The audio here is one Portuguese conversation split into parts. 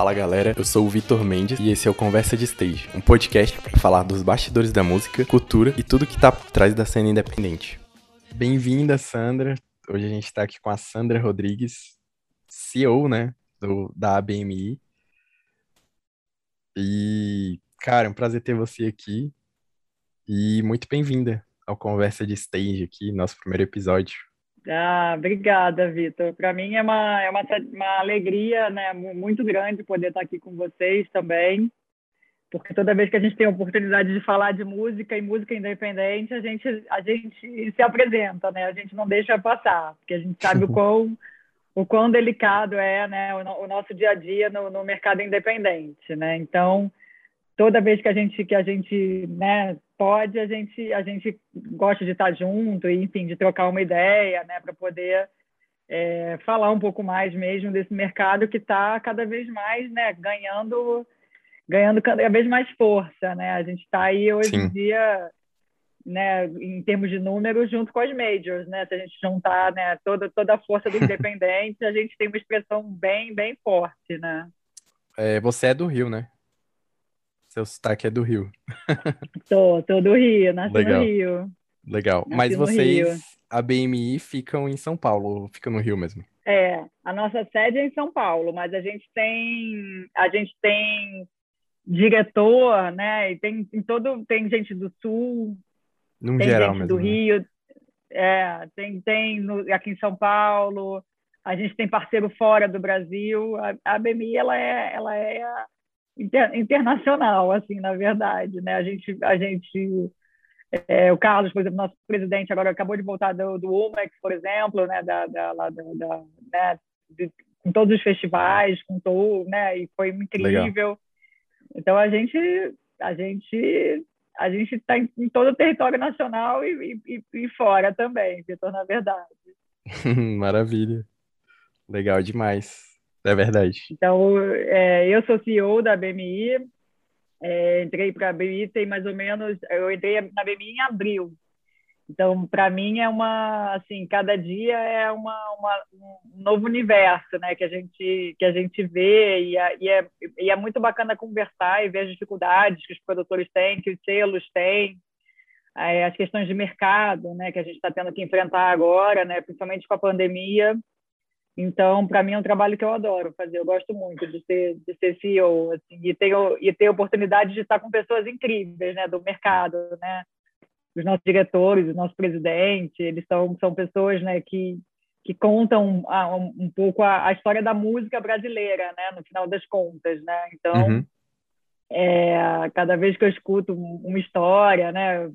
Fala galera, eu sou o Vitor Mendes e esse é o Conversa de Stage, um podcast para falar dos bastidores da música, cultura e tudo que tá por trás da cena independente. Bem-vinda, Sandra. Hoje a gente está aqui com a Sandra Rodrigues, CEO, né, do, da ABMI. E, cara, é um prazer ter você aqui e muito bem-vinda ao Conversa de Stage aqui, nosso primeiro episódio. Ah, obrigada, Vitor. Para mim é uma, é uma, uma alegria né, muito grande poder estar aqui com vocês também, porque toda vez que a gente tem a oportunidade de falar de música e música independente, a gente, a gente se apresenta, né? A gente não deixa passar, porque a gente sabe o quão, o quão delicado é né, o, o nosso dia a dia no, no mercado independente, né? Então, toda vez que a gente que a gente né, pode, a gente a gente gosta de estar junto e enfim de trocar uma ideia, né, para poder é, falar um pouco mais mesmo desse mercado que está cada vez mais, né, ganhando ganhando cada vez mais força, né? A gente está aí hoje Sim. em dia, né, em termos de números, junto com as majors, né? Se a gente juntar, né, toda toda a força do independente, a gente tem uma expressão bem bem forte, né? É, você é do Rio, né? Seu sotaque é do Rio. Tô, tô do Rio, nasci Legal. no Rio. Legal. Nasci Mas vocês, a BMI, ficam em São Paulo, ficam no Rio mesmo? É, a nossa sede é em São Paulo, mas a gente tem, a gente tem diretor, né? E tem, tem todo, tem gente do Sul, no tem geral gente mesmo, do né? Rio, é, tem, tem no, aqui em São Paulo. A gente tem parceiro fora do Brasil. A, a BMI ela é, ela é inter, internacional, assim, na verdade, né? A gente, a gente é, o Carlos, por exemplo, nosso presidente agora acabou de voltar do, do UMEX, por exemplo, né? Da, da, da, da né? De, com todos os festivais, com todo, né? E foi incrível. Legal. Então a gente, a gente, a gente está em, em, todo o território nacional e, e, e fora também, Vitor, na verdade. Maravilha. Legal demais. É verdade. Então, é, eu sou CEO da BMI, é, entrei para a BMI tem mais ou menos, eu entrei na BMI em abril. Então, para mim é uma, assim, cada dia é uma, uma, um novo universo, né, que a gente que a gente vê e é, e, é, e é muito bacana conversar e ver as dificuldades que os produtores têm, que os selos têm, é, as questões de mercado, né, que a gente está tendo que enfrentar agora, né, principalmente com a pandemia. Então, para mim é um trabalho que eu adoro fazer. Eu gosto muito de ser, de ser CEO assim, e ter e ter a oportunidade de estar com pessoas incríveis, né, do mercado, né? Os nossos diretores, o nosso presidente, eles são são pessoas, né, que que contam ah, um, um pouco a, a, história da música brasileira, né, no final das contas, né? Então, uhum. é, cada vez que eu escuto uma história, né,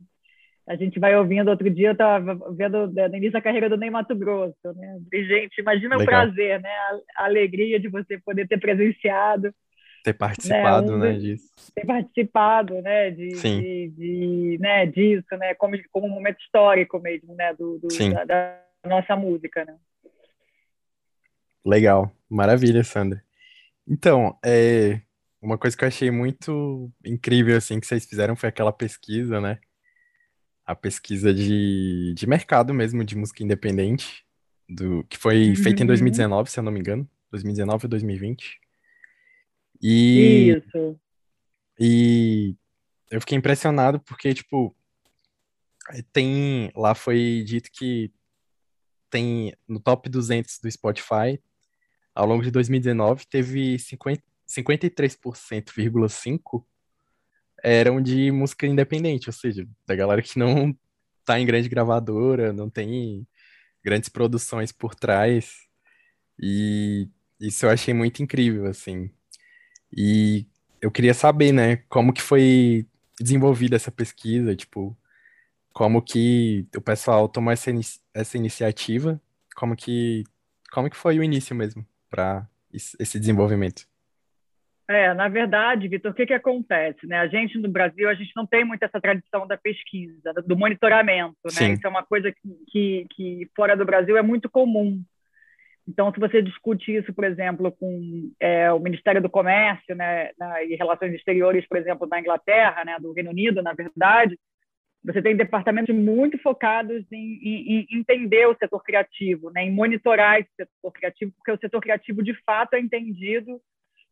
a gente vai ouvindo. Outro dia eu estava vendo no início da carreira do Ney Mato Grosso, né? E, gente, imagina Legal. o prazer, né? A, a, alegria de você poder ter presenciado. Ter participado, né, um, né disso. Ter participado, né, de, de, de, né, disso, né, como, como um momento histórico mesmo, né, do, do da, da, nossa música, né. Legal, maravilha, Sandra. Então, é, uma coisa que eu achei muito incrível, assim, que vocês fizeram foi aquela pesquisa, né, a pesquisa de, de mercado mesmo, de música independente, do, que foi uhum. feita em 2019, se eu não me engano, 2019 ou 2020. E, Isso. E eu fiquei impressionado porque, tipo, tem, lá foi dito que tem no top 200 do Spotify, ao longo de 2019, teve 50, 53,5% eram de música independente, ou seja, da galera que não tá em grande gravadora, não tem grandes produções por trás. E isso eu achei muito incrível, assim. E eu queria saber, né, como que foi desenvolvida essa pesquisa, tipo, como que o pessoal tomou essa, essa iniciativa, como que, como que foi o início mesmo para esse desenvolvimento? É, na verdade, Vitor, o que, que acontece? Né? A gente no Brasil, a gente não tem muito essa tradição da pesquisa, do monitoramento. Né? Isso é uma coisa que, que, que, fora do Brasil é muito comum. Então, se você discute isso, por exemplo, com é, o Ministério do Comércio né, na, e Relações Exteriores, por exemplo, da Inglaterra, né, do Reino Unido, na verdade, você tem departamentos muito focados em, em, em entender o setor criativo, né, em monitorar esse setor criativo, porque o setor criativo, de fato, é entendido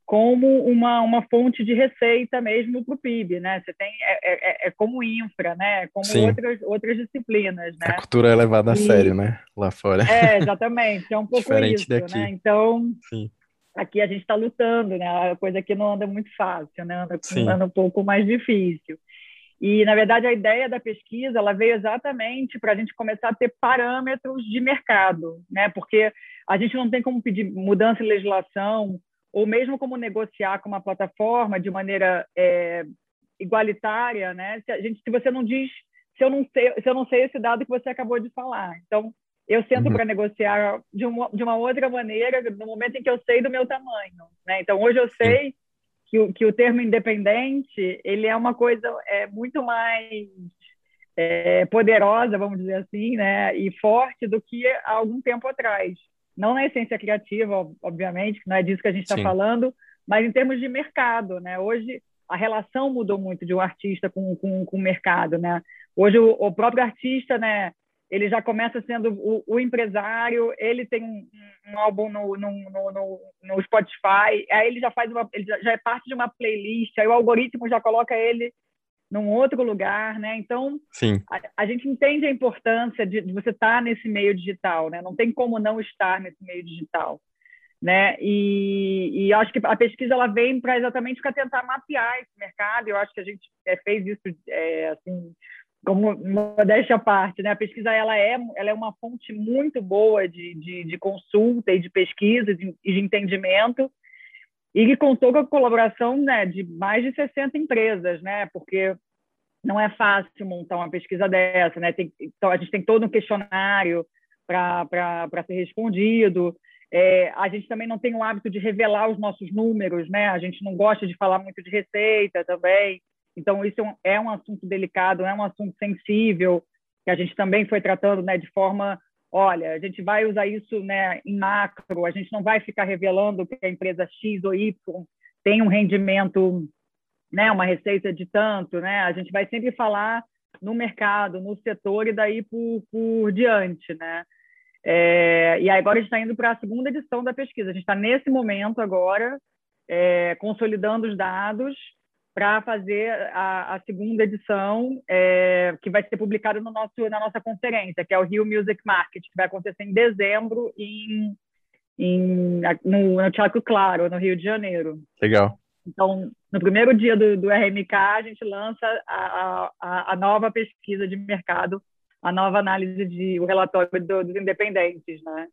como uma, uma fonte de receita mesmo para o PIB, né? Você tem é, é, é como infra, né? Como Sim. outras outras disciplinas, né? A cultura é levada a e, sério, né? Lá fora. É, exatamente. É um pouco Diferente isso, daqui. né? Então, Sim. aqui a gente está lutando, né? A coisa aqui não anda muito fácil, né? Anda, anda um pouco mais difícil. E, na verdade, a ideia da pesquisa ela veio exatamente para a gente começar a ter parâmetros de mercado, né? porque a gente não tem como pedir mudança em legislação ou mesmo como negociar com uma plataforma de maneira é, igualitária, né? Se, a gente, se você não diz, se eu não sei, se eu não sei esse dado que você acabou de falar, então eu sento uhum. para negociar de uma, de uma outra maneira no momento em que eu sei do meu tamanho, né? Então hoje eu sei que o, que o termo independente ele é uma coisa é muito mais é, poderosa, vamos dizer assim, né, e forte do que há algum tempo atrás. Não na essência criativa, obviamente, que não é disso que a gente está falando, mas em termos de mercado, né? Hoje a relação mudou muito de um artista com, com, com o mercado, né? Hoje o, o próprio artista, né? ele já começa sendo o, o empresário, ele tem um, um álbum no, no, no, no, Spotify, aí ele já faz uma, ele já, é parte de uma playlist, aí o algoritmo já coloca ele num outro lugar, né? Então, a, a, gente entende a importância de, de você estar nesse meio digital, né? Não tem como não estar nesse meio digital, né? E, e acho que a pesquisa ela vem para exatamente para tentar mapear esse mercado. Eu acho que a gente é, fez isso é, assim como modéstia à parte, né? A pesquisa ela é, ela é uma fonte muito boa de, de, de consulta e de pesquisa e de, de, entendimento e que contou com a colaboração né, de mais de 60 empresas, né? Porque não é fácil montar uma pesquisa dessa, né? Tem, então, a gente tem todo um questionário para ser respondido. É, a gente também não tem o hábito de revelar os nossos números, né? A gente não gosta de falar muito de receita também. Então, isso é um assunto delicado, é um assunto sensível, que a gente também foi tratando né, de forma, olha, a gente vai usar isso né, em macro, a gente não vai ficar revelando que a empresa X ou Y tem um rendimento, né, uma receita de tanto, né? A gente vai sempre falar no mercado, no setor e daí por, por diante, né? É, e agora a gente está indo para a segunda edição da pesquisa. A gente está nesse momento agora é, consolidando os dados para fazer a, a, segunda edição, é, que vai ser publicada no nosso, na nossa conferência, que é o Rio Music Market, que vai acontecer em dezembro em, em, no, no Teatro Claro, no Rio de Janeiro. Legal. Então, no primeiro dia do, do RMK, a gente lança a, a, a, nova pesquisa de mercado, a nova análise de o relatório do, dos independentes, né?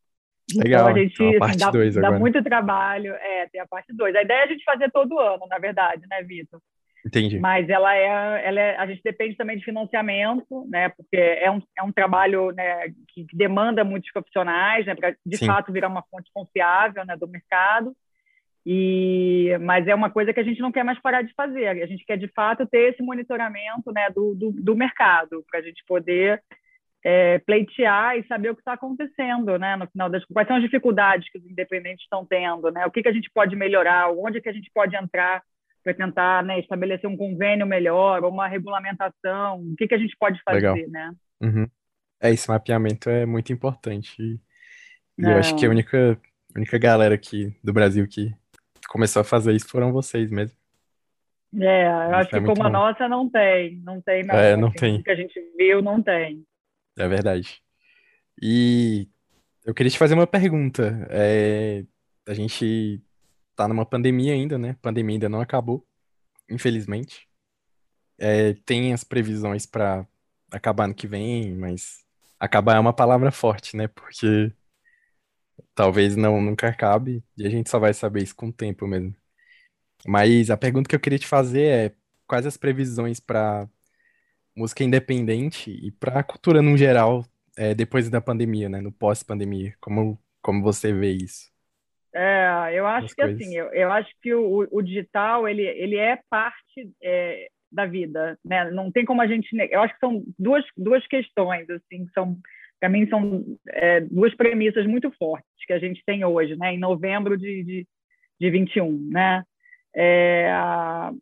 Legal. Então, a gente então, a assim, dá, dois dá muito trabalho. É, tem a parte 2. A ideia é a gente fazer todo ano, na verdade, né, Vitor? Entendi. Mas ela é, ela é, a gente depende também de financiamento, né? Porque é um, é um trabalho né, que, que demanda muitos profissionais, né? Para de Sim. fato virar uma fonte confiável, né, do mercado. E, mas é uma coisa que a gente não quer mais parar de fazer. A gente quer de fato ter esse monitoramento, né, do, do, do mercado para a gente poder é, pleitear e saber o que está acontecendo, né? No final das quais são as dificuldades que os independentes estão tendo, né? O que, que a gente pode melhorar, onde que a gente pode entrar para tentar né, estabelecer um convênio melhor, uma regulamentação, o que, que a gente pode fazer, Legal. né? Uhum. É, esse mapeamento é muito importante. E eu acho que a única, única galera aqui do Brasil que começou a fazer isso foram vocês mesmo. É, eu acho é que como bom. a nossa não tem, não tem mais. É, não tem. O que a gente viu não tem. É verdade. E eu queria te fazer uma pergunta. É, a gente tá numa pandemia ainda, né? A pandemia ainda não acabou, infelizmente. É, tem as previsões para acabar no que vem, mas acabar é uma palavra forte, né? Porque talvez não nunca acabe e a gente só vai saber isso com o tempo mesmo. Mas a pergunta que eu queria te fazer é quais as previsões para música independente e para a cultura no geral é, depois da pandemia, né? No pós-pandemia, como como você vê isso? É, eu acho que assim, coisas. assim, eu, eu acho que o, o digital ele, ele é parte é, da vida, né? Não tem como a gente, eu acho que são duas duas questões assim, são para mim são é, duas premissas muito fortes que a gente tem hoje, né? Em novembro de, de, de 21, né? É, a,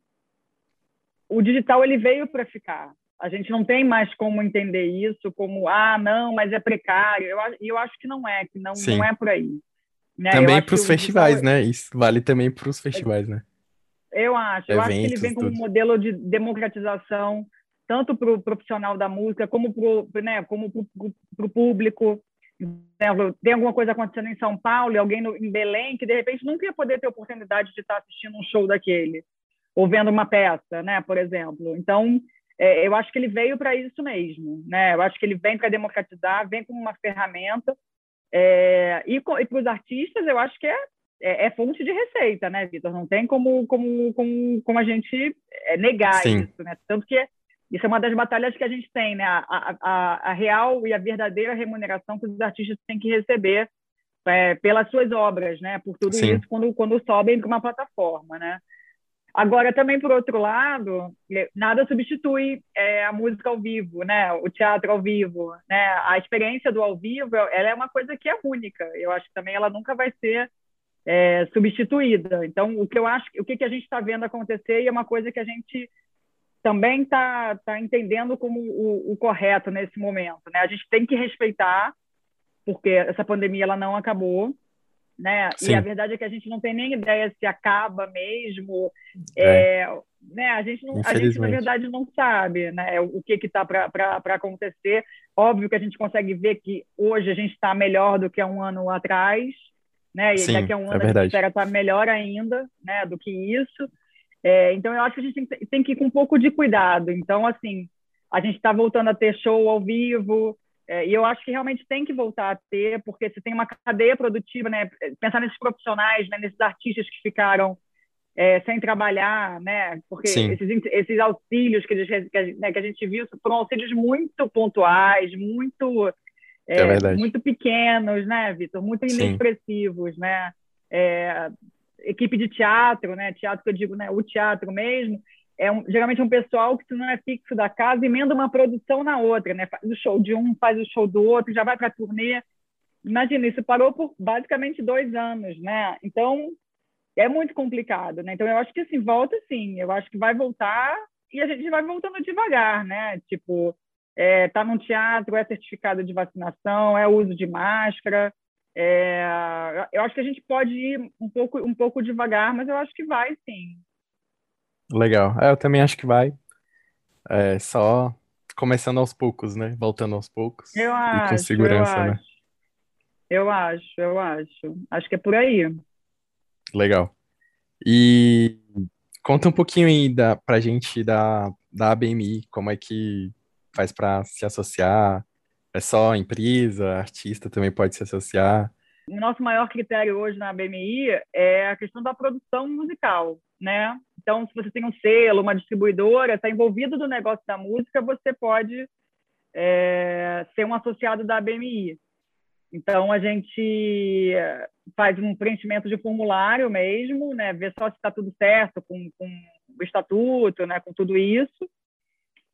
o digital ele veio para ficar. A gente não tem mais como entender isso como ah não, mas é precário. Eu, eu acho que não é, que não, não é por aí Né? Também para os festivais, né? Isso vale também para os festivais, né? Eu acho. Eu acho que ele vem com um modelo de democratização, tanto para o profissional da música, como para né, o público. Tem alguma coisa acontecendo em São Paulo e alguém no, em Belém que, de repente, nunca ia poder ter oportunidade de estar assistindo um show daquele, ou vendo uma peça, né, por exemplo. Então, é, eu acho que ele veio para isso mesmo. Né? Eu acho que ele vem para democratizar, vem como uma ferramenta. É, e, e para os artistas, eu acho que é, é, é, fonte de receita, né, Vitor? Não tem como, como, como, como a gente é, negar Sim. isso, né? Tanto que isso é uma das batalhas que a gente tem, né? A, a, a real e a verdadeira remuneração que os artistas têm que receber é, pelas suas obras, né? Por tudo Sim. isso quando, quando sobem para uma plataforma, né? Agora, também, por outro lado, nada substitui é, a música ao vivo, né? O teatro ao vivo, né? A experiência do ao vivo, ela é uma coisa que é única. Eu acho que também ela nunca vai ser é, substituída. Então, o que eu acho, o que, que a gente está vendo acontecer e é uma coisa que a gente também está tá entendendo como o, o, correto nesse momento, né? A gente tem que respeitar, porque essa pandemia ela não acabou, né? Sim. E a verdade é que a gente não tem nem ideia se acaba mesmo. É. É, né? A gente não, a gente na verdade não sabe, né? O que que está para acontecer. Óbvio que a gente consegue ver que hoje a gente está melhor do que há um ano atrás, né? E Sim, daqui a um ano é a gente espera estar tá melhor ainda, né? Do que isso. É, então eu acho que a gente tem, tem que ir com um pouco de cuidado. Então assim, a gente está voltando a ter show ao vivo. É, e eu acho que realmente tem que voltar a ter, porque você tem uma cadeia produtiva, né? Pensar nesses profissionais, né? nesses artistas que ficaram é, sem trabalhar, né? Porque esses, esses, auxílios que, eles, que, a, né, que, a, gente viu foram auxílios muito pontuais, muito é, é muito pequenos, né, Vitor? Muito inexpressivos, Sim. né? É, equipe de teatro, né? Teatro que eu digo, né? O teatro mesmo é um, geralmente um pessoal que se não é fixo da casa emenda uma produção na outra, né? Faz o show de um, faz o show do outro, já vai para a turnê. Imagina, isso parou por basicamente dois anos, né? Então, é muito complicado, né? Então, eu acho que, assim, volta sim. Eu acho que vai voltar e a gente vai voltando devagar, né? Tipo, é, tá num teatro, é certificado de vacinação, é uso de máscara. É, eu acho que a gente pode ir um pouco, um pouco devagar, mas eu acho que vai sim. Legal. É, eu também acho que vai. É só começando aos poucos, né? Voltando aos poucos. Eu e com acho, segurança, eu né? acho. Eu acho, eu acho. Acho que é por aí. Legal. E conta um pouquinho aí da, pra gente da, da ABMI, como é que faz para se associar? É só empresa, artista também pode se associar? O nosso maior critério hoje na ABMI é a questão da produção musical, né? Então, se você tem um selo, uma distribuidora, está envolvido no negócio da música, você pode é, ser um associado da BMI. Então, a gente faz um preenchimento de formulário mesmo, né? ver só se está tudo certo com, com, o estatuto, né? com tudo isso.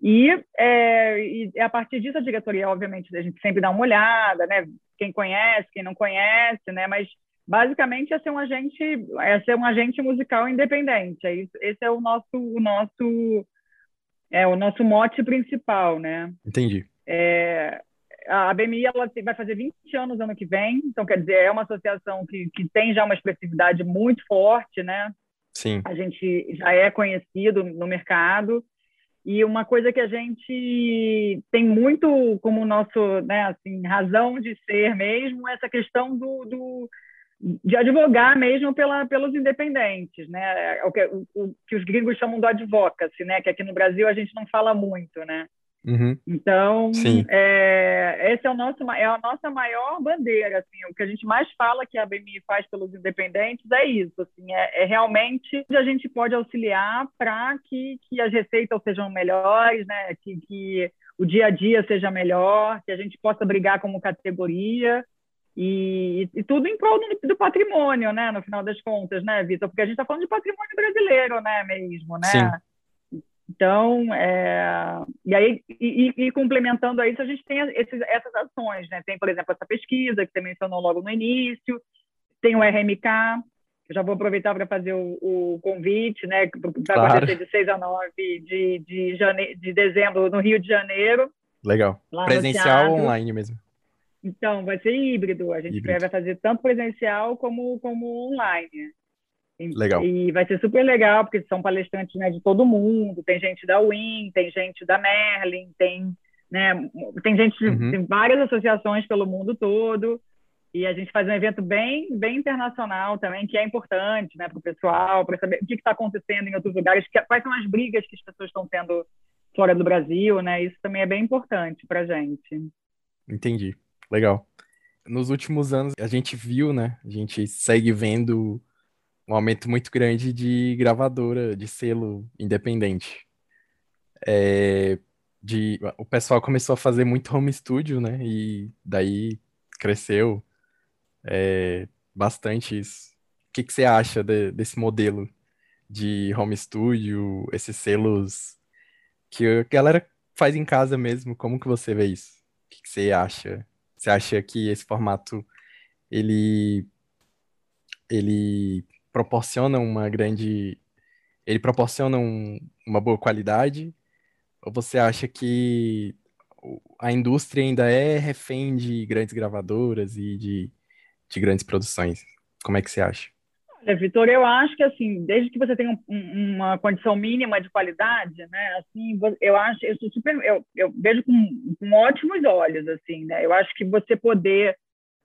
E, é, e a partir disso, a diretoria, obviamente, a gente sempre dá uma olhada, né? quem conhece, quem não conhece, né? mas basicamente é ser um agente, é ser um agente musical independente. É isso, esse é o nosso, o nosso, é o nosso mote principal, né? Entendi. É, a BMI ela vai fazer 20 anos ano que vem, então quer dizer é uma associação que, que tem já uma expressividade muito forte, né? Sim. A gente já é conhecido no mercado e uma coisa que a gente tem muito como nosso, né, assim, razão de ser mesmo, é essa questão do, do de advogar mesmo pela, pelos independentes, né? É o que, o, o, que os gringos chamam do advocacy, né? Que aqui no Brasil a gente não fala muito, né? Uhum. Então, é, esse é o nosso é a nossa maior bandeira, assim, o que a gente mais fala que a BMI faz pelos independentes é isso, assim, é, é realmente a gente pode auxiliar para que, que as receitas sejam melhores, né? Que, que o dia a dia seja melhor, que a gente possa brigar como categoria e, e, tudo em prol do, do, patrimônio, né? No final das contas, né, Vitor? Porque a gente está falando de patrimônio brasileiro, né, mesmo, né? Sim. Então, é... e aí, e, e, complementando a isso, a gente tem esses, essas ações, né? Tem, por exemplo, essa pesquisa que você mencionou logo no início, tem o RMK, eu já vou aproveitar para fazer o, o, convite, né, para claro. acontecer de 6 a 9 de, de, jane... de dezembro no Rio de Janeiro. Legal. Presencial ou online mesmo? Então, vai ser híbrido. A gente híbrido. vai fazer tanto presencial como, como online. Legal. E vai ser super legal, porque são palestrantes né, de todo mundo. Tem gente da UIN, tem gente da Merlin, tem, né, tem gente uhum. de várias associações pelo mundo todo. E a gente faz um evento bem, bem internacional também, que é importante né, para o pessoal, para saber o que está acontecendo em outros lugares, que, quais são as brigas que as pessoas estão tendo fora do Brasil, né? Isso também é bem importante para a gente. Entendi. Legal. Nos últimos anos, a gente viu, né? A gente segue vendo um aumento muito grande de gravadora, de selo independente. É, de, o pessoal começou a fazer muito home studio, né? E daí cresceu é, bastante isso. O que, que você acha de, desse modelo de home studio, esses selos que a galera faz em casa mesmo? Como que você vê isso? O que, que você acha? Você acha que esse formato ele ele proporciona uma grande ele proporciona um, uma boa qualidade ou você acha que a indústria ainda é refém de grandes gravadoras e de, de grandes produções? Como é que você acha? Olha, Vitor, eu acho que assim, desde que você tenha um, uma condição mínima de qualidade, né, assim, eu acho, eu super, eu, eu vejo com, com ótimos olhos, assim, né, eu acho que você poder,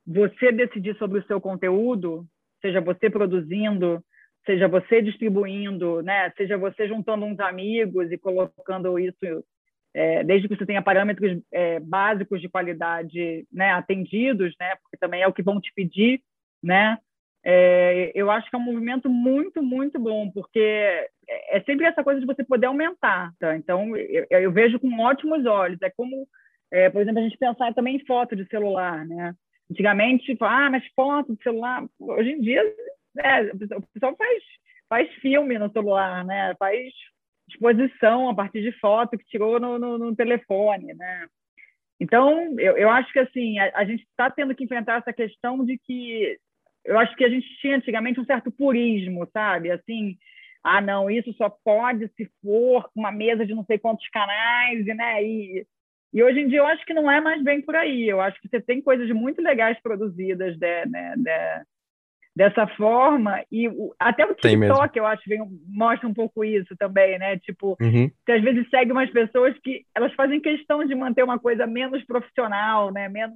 você decidir sobre o seu conteúdo, seja você produzindo, seja você distribuindo, né, seja você juntando uns amigos e colocando isso, é, desde que você tenha parâmetros é, básicos de qualidade, né, atendidos, né, porque também é o que vão te pedir, né, é, eu acho que é um movimento muito, muito bom, porque é, é sempre essa coisa de você poder aumentar. Tá? Então, eu, eu vejo com ótimos olhos. É como, é, por exemplo, a gente pensar também em foto de celular. Né? Antigamente, tipo, ah, mas foto de celular. Hoje em dia, né, o pessoal faz, faz filme no celular, né? faz exposição a partir de foto que tirou no, no, no telefone. Né? Então, eu, eu acho que assim a, a gente está tendo que enfrentar essa questão de que eu acho que a gente tinha antigamente um certo purismo, sabe? Assim, ah, não, isso só pode se for uma mesa de não sei quantos canais, né? E, e hoje em dia eu acho que não é mais bem por aí. Eu acho que você tem coisas muito legais produzidas de, né, de, dessa forma e o, até o TikTok eu acho vem, mostra um pouco isso também, né? Tipo, uhum. que às vezes segue umas pessoas que elas fazem questão de manter uma coisa menos profissional, né? Menos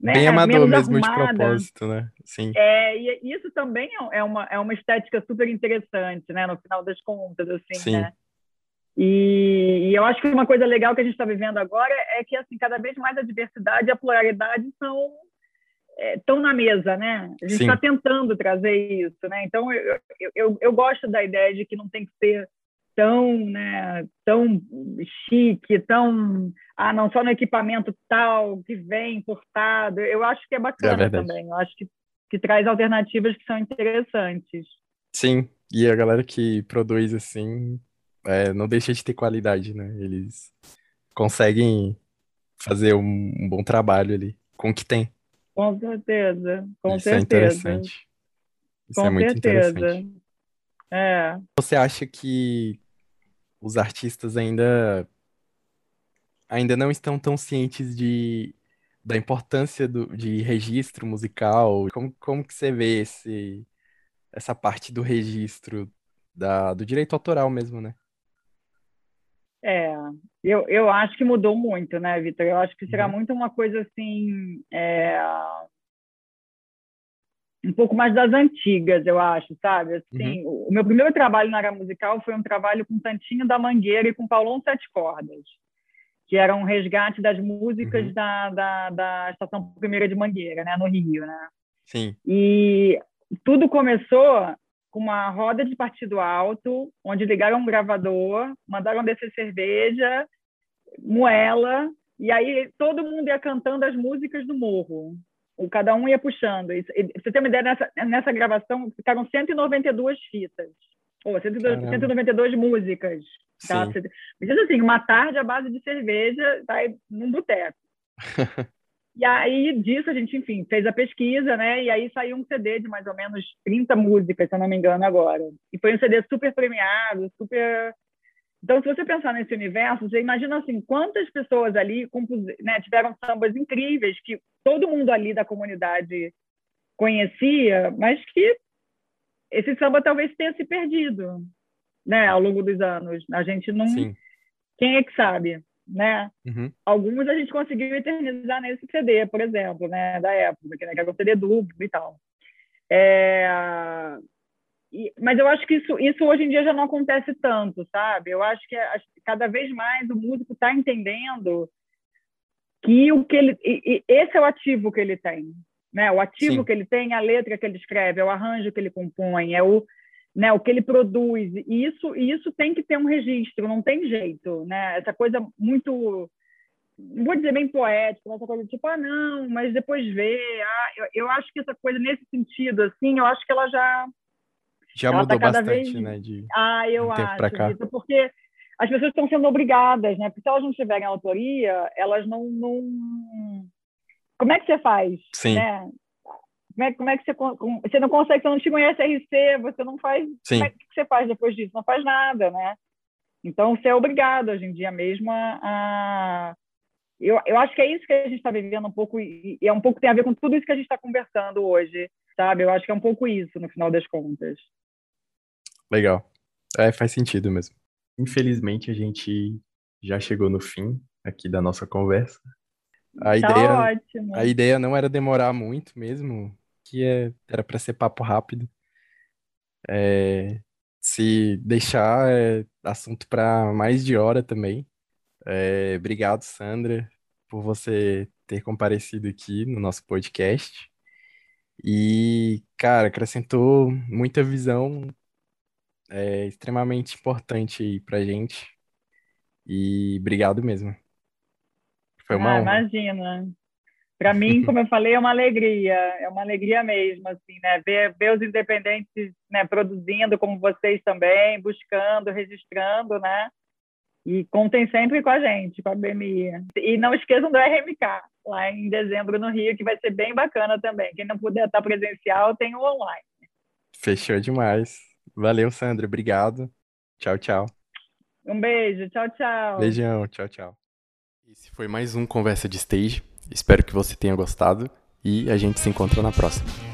né? Bem amador mesmo arrumada. de propósito, né? Sim. É, e isso também é, é uma, é uma estética super interessante, né? No final das contas, assim, Sim. né? E, e, eu acho que uma coisa legal que a gente está vivendo agora é que, assim, cada vez mais a diversidade e a pluralidade são estão é, na mesa, né? A gente está tentando trazer isso, né? Então, eu, eu, eu, gosto da ideia de que não tem que ser tão, né, tão chique, tão ah, não só no equipamento tal que vem importado. Eu acho que é bacana é também. Eu acho que, que traz alternativas que são interessantes. Sim, e a galera que produz assim é, não deixa de ter qualidade, né? Eles conseguem fazer um, um bom trabalho ali com o que tem. Com certeza, com Isso é certeza. é interessante. Isso com é muito certeza. interessante. É. Você acha que os artistas ainda ainda não estão tão cientes de, da importância do, de registro musical. Como, como que você vê esse, essa parte do registro da, do direito autoral mesmo, né? É, eu, eu acho que mudou muito, né, Vitor? Eu acho que será uhum. muito uma coisa assim, é, um pouco mais das antigas, eu acho, sabe? Assim, uhum. o, meu primeiro trabalho na área musical foi um trabalho com Tantinho da Mangueira e com Paulão Sete Cordas, que era um resgate das músicas uhum. da, da, da Estação Primeira de Mangueira, né, no Rio, né? Sim. E tudo começou com uma roda de partido alto, onde ligaram um gravador, mandaram descer cerveja, moela, e aí todo mundo ia cantando as músicas do morro cada um ia puxando. E, você tem uma ideia, nessa, nessa gravação ficaram 192 fitas, ou 192, 192 músicas. Tá? Mas assim, uma tarde à base de cerveja, tá num boteco. e aí, disso, a gente, enfim, fez a pesquisa, né? E aí saiu um CD de mais ou menos 30 músicas, se eu não me engano, agora. E foi um CD super premiado, super Então, se você pensar nesse universo, você imagina assim, quantas pessoas ali né, tiveram sambas incríveis que todo mundo ali da comunidade conhecia, mas que esse samba talvez tenha se perdido, né, ao longo dos anos. A gente não, Sim. quem é que sabe, né? Uhum. Alguns a gente conseguiu eternizar nesse CD, por exemplo, né, da época, que era o CD duplo e tal. É mas eu acho que isso, isso hoje em dia já não acontece tanto, sabe? Eu acho que cada vez mais o músico está entendendo que o que ele e, e esse é o ativo que ele tem, né? O ativo Sim. que ele tem, é a letra que ele escreve, é o arranjo que ele compõe, é o né, o que ele produz. E isso e isso tem que ter um registro, não tem jeito, né? Essa coisa muito não vou dizer bem poética, essa coisa tipo, ah, não, mas depois vê. Ah, eu, eu acho que essa coisa nesse sentido, assim, eu acho que ela já já ela tá mudou tá bastante, vez... né? De, ah, eu de acho, cá. Porque as pessoas estão sendo obrigadas, né? Porque se elas não tiverem autoria, elas não, não... Como é que você faz? Sim. Né? Como é, como é que você... Você não consegue, você não te conhece RC, você não faz... Sim. Como é que você faz depois disso? Não faz nada, né? Então, você é obrigado hoje em dia mesmo a... a... Eu, eu acho que é isso que a gente está vivendo um pouco, e é um pouco tem a ver com tudo isso que a gente está conversando hoje, sabe? Eu acho que é um pouco isso, no final das contas. Legal. É, faz sentido mesmo. Infelizmente, a gente já chegou no fim aqui da nossa conversa. A tá ideia, ótimo. A ideia não era demorar muito mesmo, que é, era para ser papo rápido. É, se deixar é assunto para mais de hora também. É, obrigado, Sandra, por você ter comparecido aqui no nosso podcast. E, cara, acrescentou muita visão é extremamente importante aí pra gente. E obrigado mesmo. Foi uma ah, honra. Imagina. Para mim, como eu falei, é uma alegria, é uma alegria mesmo, assim, né? Ver, ver os independentes né, produzindo como vocês também, buscando, registrando, né? E contem sempre com a gente, com a BMI. E não esqueçam do RMK, lá em dezembro no Rio, que vai ser bem bacana também. Quem não puder estar presencial, tem o online. Fechou demais. Valeu, Sandra. Obrigado. Tchau, tchau. Um beijo. Tchau, tchau. Beijão. Tchau, tchau. Esse foi mais um Conversa de Stage. Espero que você tenha gostado e a gente se encontra na próxima.